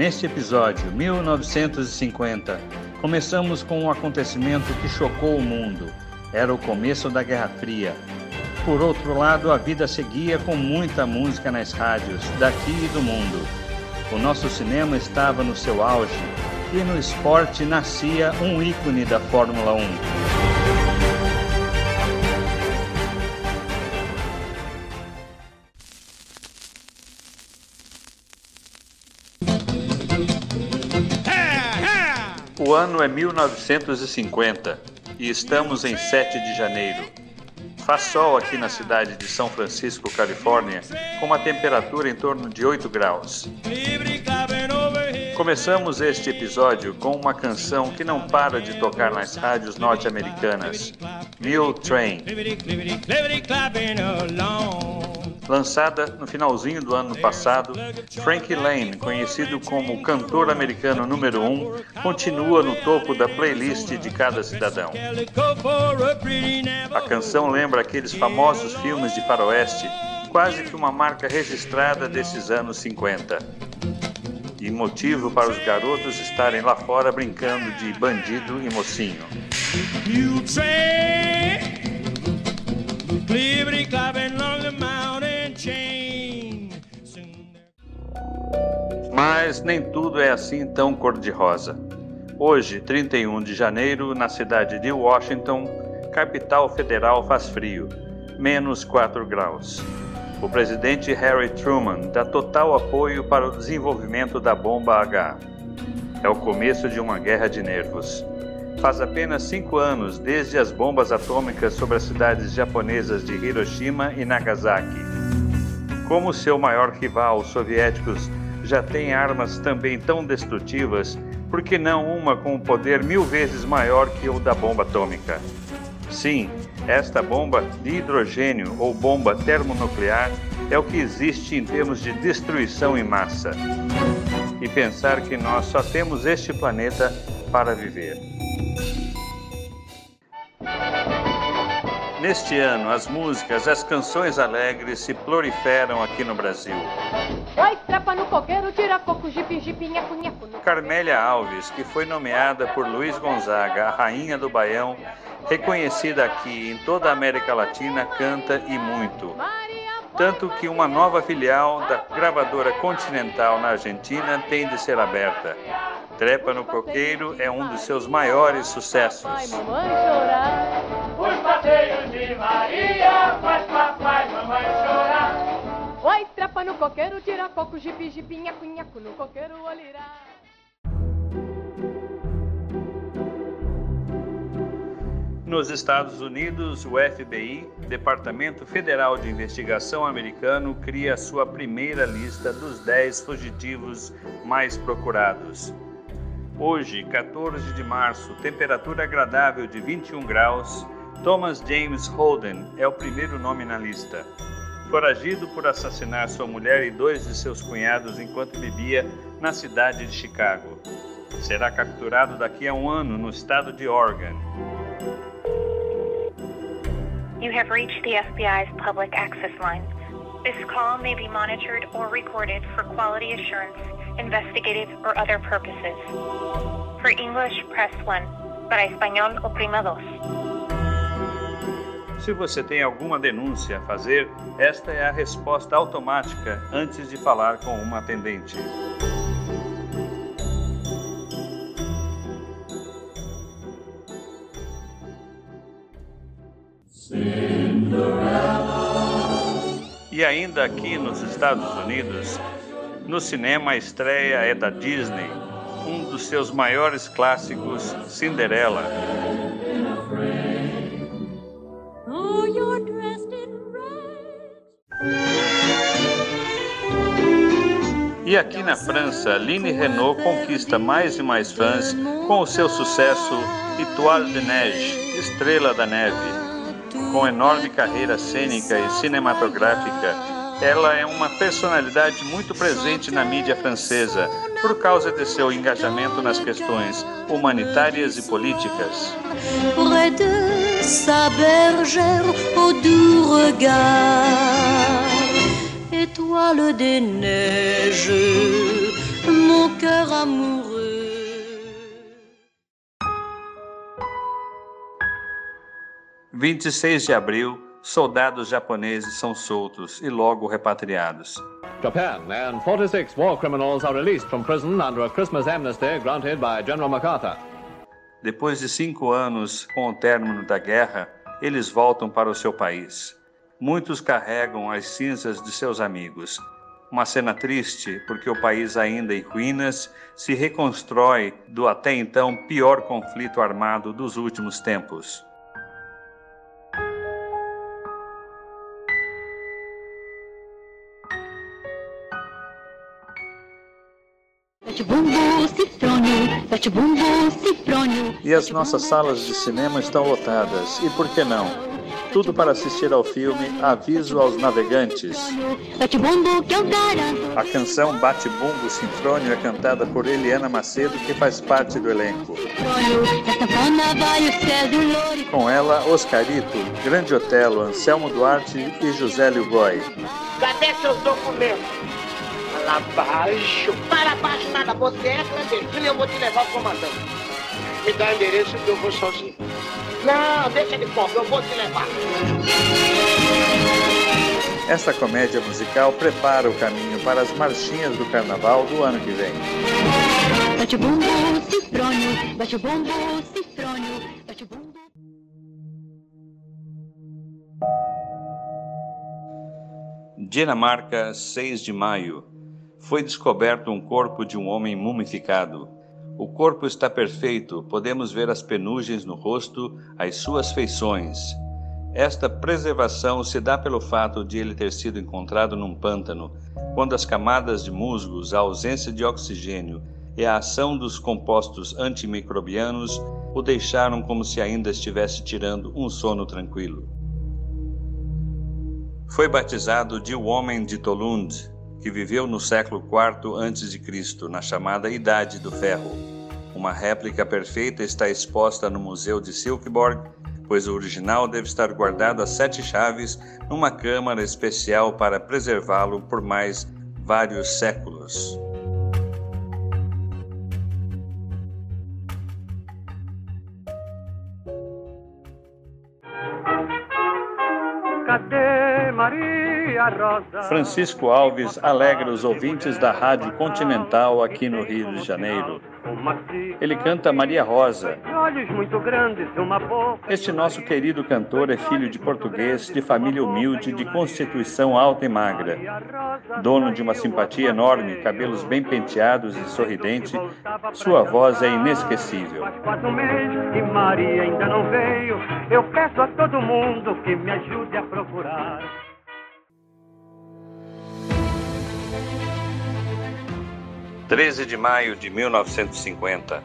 Neste episódio, 1950, começamos com um acontecimento que chocou o mundo. Era o começo da Guerra Fria. Por outro lado, a vida seguia com muita música nas rádios, daqui e do mundo. O nosso cinema estava no seu auge e no esporte nascia um ícone da Fórmula 1. O ano é 1950 e estamos em 7 de janeiro. Faz sol aqui na cidade de São Francisco, Califórnia, com uma temperatura em torno de 8 graus. Começamos este episódio com uma canção que não para de tocar nas rádios norte-americanas, Mule Train lançada no finalzinho do ano passado, Frankie Lane, conhecido como cantor americano número 1, um, continua no topo da playlist de cada cidadão. A canção lembra aqueles famosos filmes de faroeste, quase que uma marca registrada desses anos 50. E motivo para os garotos estarem lá fora brincando de bandido e mocinho. Mas nem tudo é assim tão cor-de-rosa. Hoje, 31 de janeiro, na cidade de Washington, capital federal, faz frio, menos 4 graus. O presidente Harry Truman dá total apoio para o desenvolvimento da bomba H. É o começo de uma guerra de nervos. Faz apenas cinco anos desde as bombas atômicas sobre as cidades japonesas de Hiroshima e Nagasaki. Como seu maior rival, os soviéticos, já tem armas também tão destrutivas, por que não uma com um poder mil vezes maior que o da bomba atômica? Sim, esta bomba de hidrogênio ou bomba termonuclear é o que existe em termos de destruição em massa. E pensar que nós só temos este planeta para viver. Neste ano, as músicas, as canções alegres se proliferam aqui no Brasil. Vai, trepa no coqueiro, tira coco, jipe, jipe. Carmélia Alves, que foi nomeada por Luiz Gonzaga a Rainha do Baião, reconhecida aqui em toda a América Latina, canta e muito. Tanto que uma nova filial da gravadora Continental na Argentina tem de ser aberta. Trepa no Coqueiro é um dos seus maiores sucessos. Os de Maria faz papai e mamãe chorar. Oi, trepa no coqueiro, tira coco, jipi, jipinha, cunhaco no coqueiro, olirá. Nos Estados Unidos, o FBI, Departamento Federal de Investigação americano, cria sua primeira lista dos 10 fugitivos mais procurados. Hoje, 14 de março, temperatura agradável de 21 graus, Thomas James Holden é o primeiro nome na lista. Foragido por assassinar sua mulher e dois de seus cunhados enquanto bebia na cidade de Chicago. Será capturado daqui a um ano no estado de Oregon. You have reached the FBI's public access line. This call may be monitored or recorded for quality assurance investigative, or other purposes. For English, press 1. Para espanhol, oprima 2. Se você tem alguma denúncia a fazer, esta é a resposta automática antes de falar com uma atendente. E ainda aqui nos Estados Unidos, no cinema, a estreia é da Disney, um dos seus maiores clássicos, Cinderela. E aqui na França, Line Renault conquista mais e mais fãs com o seu sucesso Étoile de Neige, Estrela da Neve. Com enorme carreira cênica e cinematográfica, ela é uma personalidade muito presente na mídia francesa por causa de seu engajamento nas questões humanitárias e políticas. Près de sa bergère au doux regard, étoile des neiges, mon cœur amoureux. Vinte e seis de abril, soldados japoneses são soltos e logo repatriados. Japan and 46 war criminals are released from prison under a Christmas amnesty granted by General MacArthur. Depois de cinco anos com o término da guerra, eles voltam para o seu país. Muitos carregam as cinzas de seus amigos. Uma cena triste, porque o país ainda em ruínas se reconstrói do até então pior conflito armado dos últimos tempos. E as nossas salas de cinema estão lotadas. E por que não? Tudo para assistir ao filme Aviso aos Navegantes. A canção Bate Bumbo Sinfrônio é cantada por Eliana Macedo, que faz parte do elenco. Com ela, Oscarito, Grande Otelo, Anselmo Duarte e José Goy. Cadê seus documentos? Para baixo. Para baixo nada. Você é clandestino e eu vou te levar ao comandante. Me dá endereço que eu vou sozinho. Não, deixa de pobre, eu vou te levar. Esta comédia musical prepara o caminho para as marchinhas do carnaval do ano que vem. Bate bumbo, cifrônio, bate bumbo, cifrônio, bate bumbo. Dinamarca, 6 de maio foi descoberto um corpo de um homem mumificado. O corpo está perfeito, podemos ver as penugens no rosto, as suas feições. Esta preservação se dá pelo fato de ele ter sido encontrado num pântano, quando as camadas de musgos, a ausência de oxigênio e a ação dos compostos antimicrobianos o deixaram como se ainda estivesse tirando um sono tranquilo. Foi batizado de o Homem de Tolund, que viveu no século IV a.C., na chamada Idade do Ferro. Uma réplica perfeita está exposta no Museu de Silkeborg, pois o original deve estar guardado a sete chaves numa câmara especial para preservá-lo por mais vários séculos. Francisco Alves alegra os ouvintes da Rádio Continental aqui no Rio de Janeiro. Ele canta Maria Rosa. Este nosso querido cantor é filho de português, de família humilde, de constituição alta e magra. Dono de uma simpatia enorme, cabelos bem penteados e sorridente, sua voz é inesquecível. Maria ainda não veio. Eu peço a todo mundo que me ajude a procurar. 13 de maio de 1950,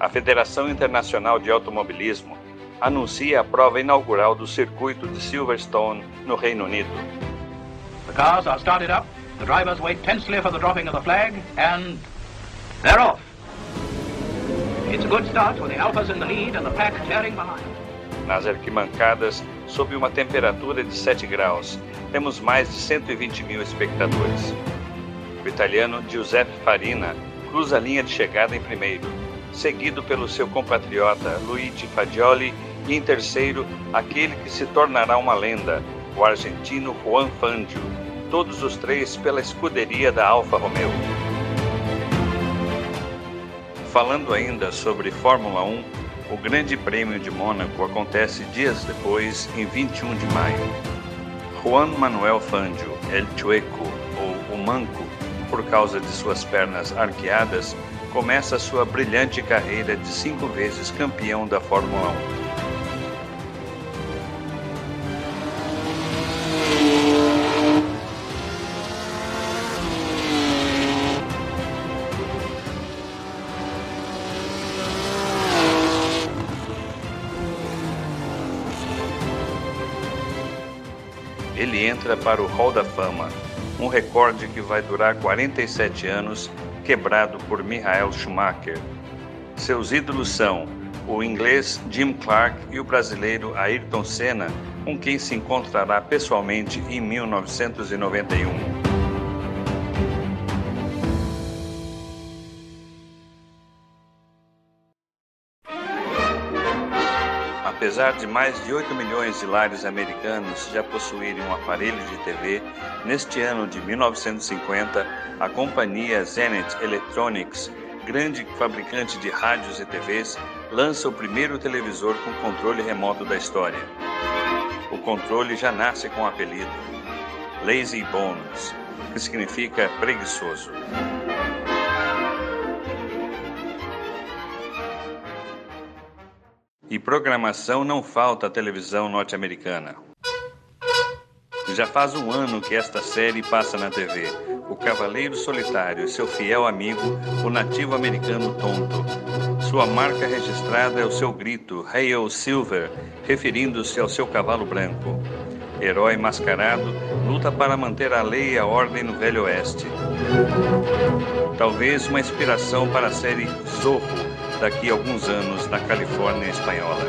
a Federação Internacional de Automobilismo anuncia a prova inaugural do circuito de Silverstone, no Reino Unido. The cars are started up, the drivers wait tensely for the dropping of the flag, and they're off. It's a good start with the Alphas in the lead and the pack tearing behind. Nas arquibancadas, sob uma temperatura de 7 graus, temos mais de 120 mil espectadores. O italiano Giuseppe Farina cruza a linha de chegada em primeiro, seguido pelo seu compatriota Luigi Fagioli e em terceiro aquele que se tornará uma lenda, o argentino Juan Fangio, todos os três pela escuderia da Alfa Romeo. Falando ainda sobre Fórmula 1, o Grande Prêmio de Mônaco acontece dias depois, em 21 de maio. Juan Manuel Fangio, El Chueco, ou o Manco, por causa de suas pernas arqueadas, começa sua brilhante carreira de cinco vezes campeão da Fórmula 1. Ele entra para o Hall da Fama, um recorde que vai durar 47 anos, quebrado por Michael Schumacher. Seus ídolos são o inglês Jim Clark e o brasileiro Ayrton Senna, com quem se encontrará pessoalmente em 1991. Apesar de mais de 8 milhões de lares americanos já possuírem um aparelho de TV, neste ano de 1950, a companhia Zenith Electronics, grande fabricante de rádios e TVs, lança o primeiro televisor com controle remoto da história. O controle já nasce com o apelido Lazy Bones, que significa preguiçoso. E programação não falta à televisão norte-americana. Já faz um ano que esta série passa na TV. O Cavaleiro Solitário e seu fiel amigo, o nativo americano Tonto. Sua marca registrada é o seu grito, Hail Silver, referindo-se ao seu cavalo branco. Herói mascarado, luta para manter a lei e a ordem no Velho Oeste. Talvez uma inspiração para a série Zorro, daqui a alguns anos na Califórnia espanhola.